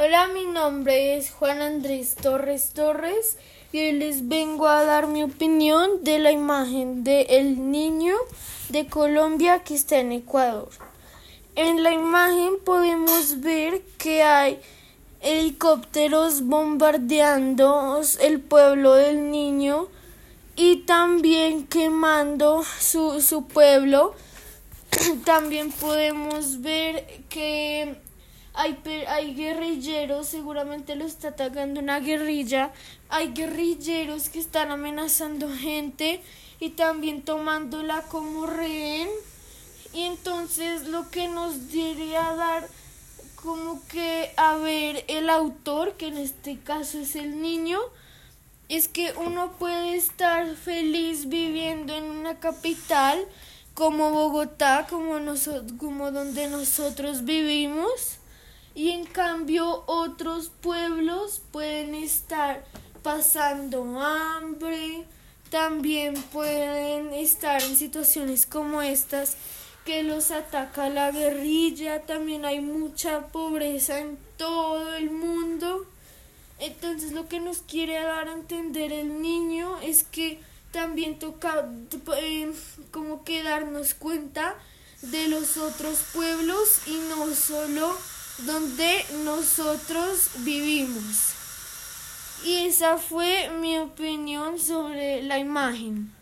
Hola, mi nombre es Juan Andrés Torres Torres y hoy les vengo a dar mi opinión de la imagen de el niño de Colombia que está en Ecuador. En la imagen podemos ver que hay helicópteros bombardeando el pueblo del niño y también quemando su, su pueblo. También podemos ver que hay, hay guerrilleros, seguramente lo está atacando una guerrilla, hay guerrilleros que están amenazando gente y también tomándola como rehén. Y entonces lo que nos diría dar como que a ver el autor, que en este caso es el niño, es que uno puede estar feliz viviendo en una capital como Bogotá, como, como donde nosotros vivimos y en cambio otros pueblos pueden estar pasando hambre, también pueden estar en situaciones como estas que los ataca la guerrilla, también hay mucha pobreza en todo el mundo. Entonces lo que nos quiere dar a entender el niño es que también toca eh, como que darnos cuenta de los otros pueblos y no solo donde nosotros vivimos. Y esa fue mi opinión sobre la imagen.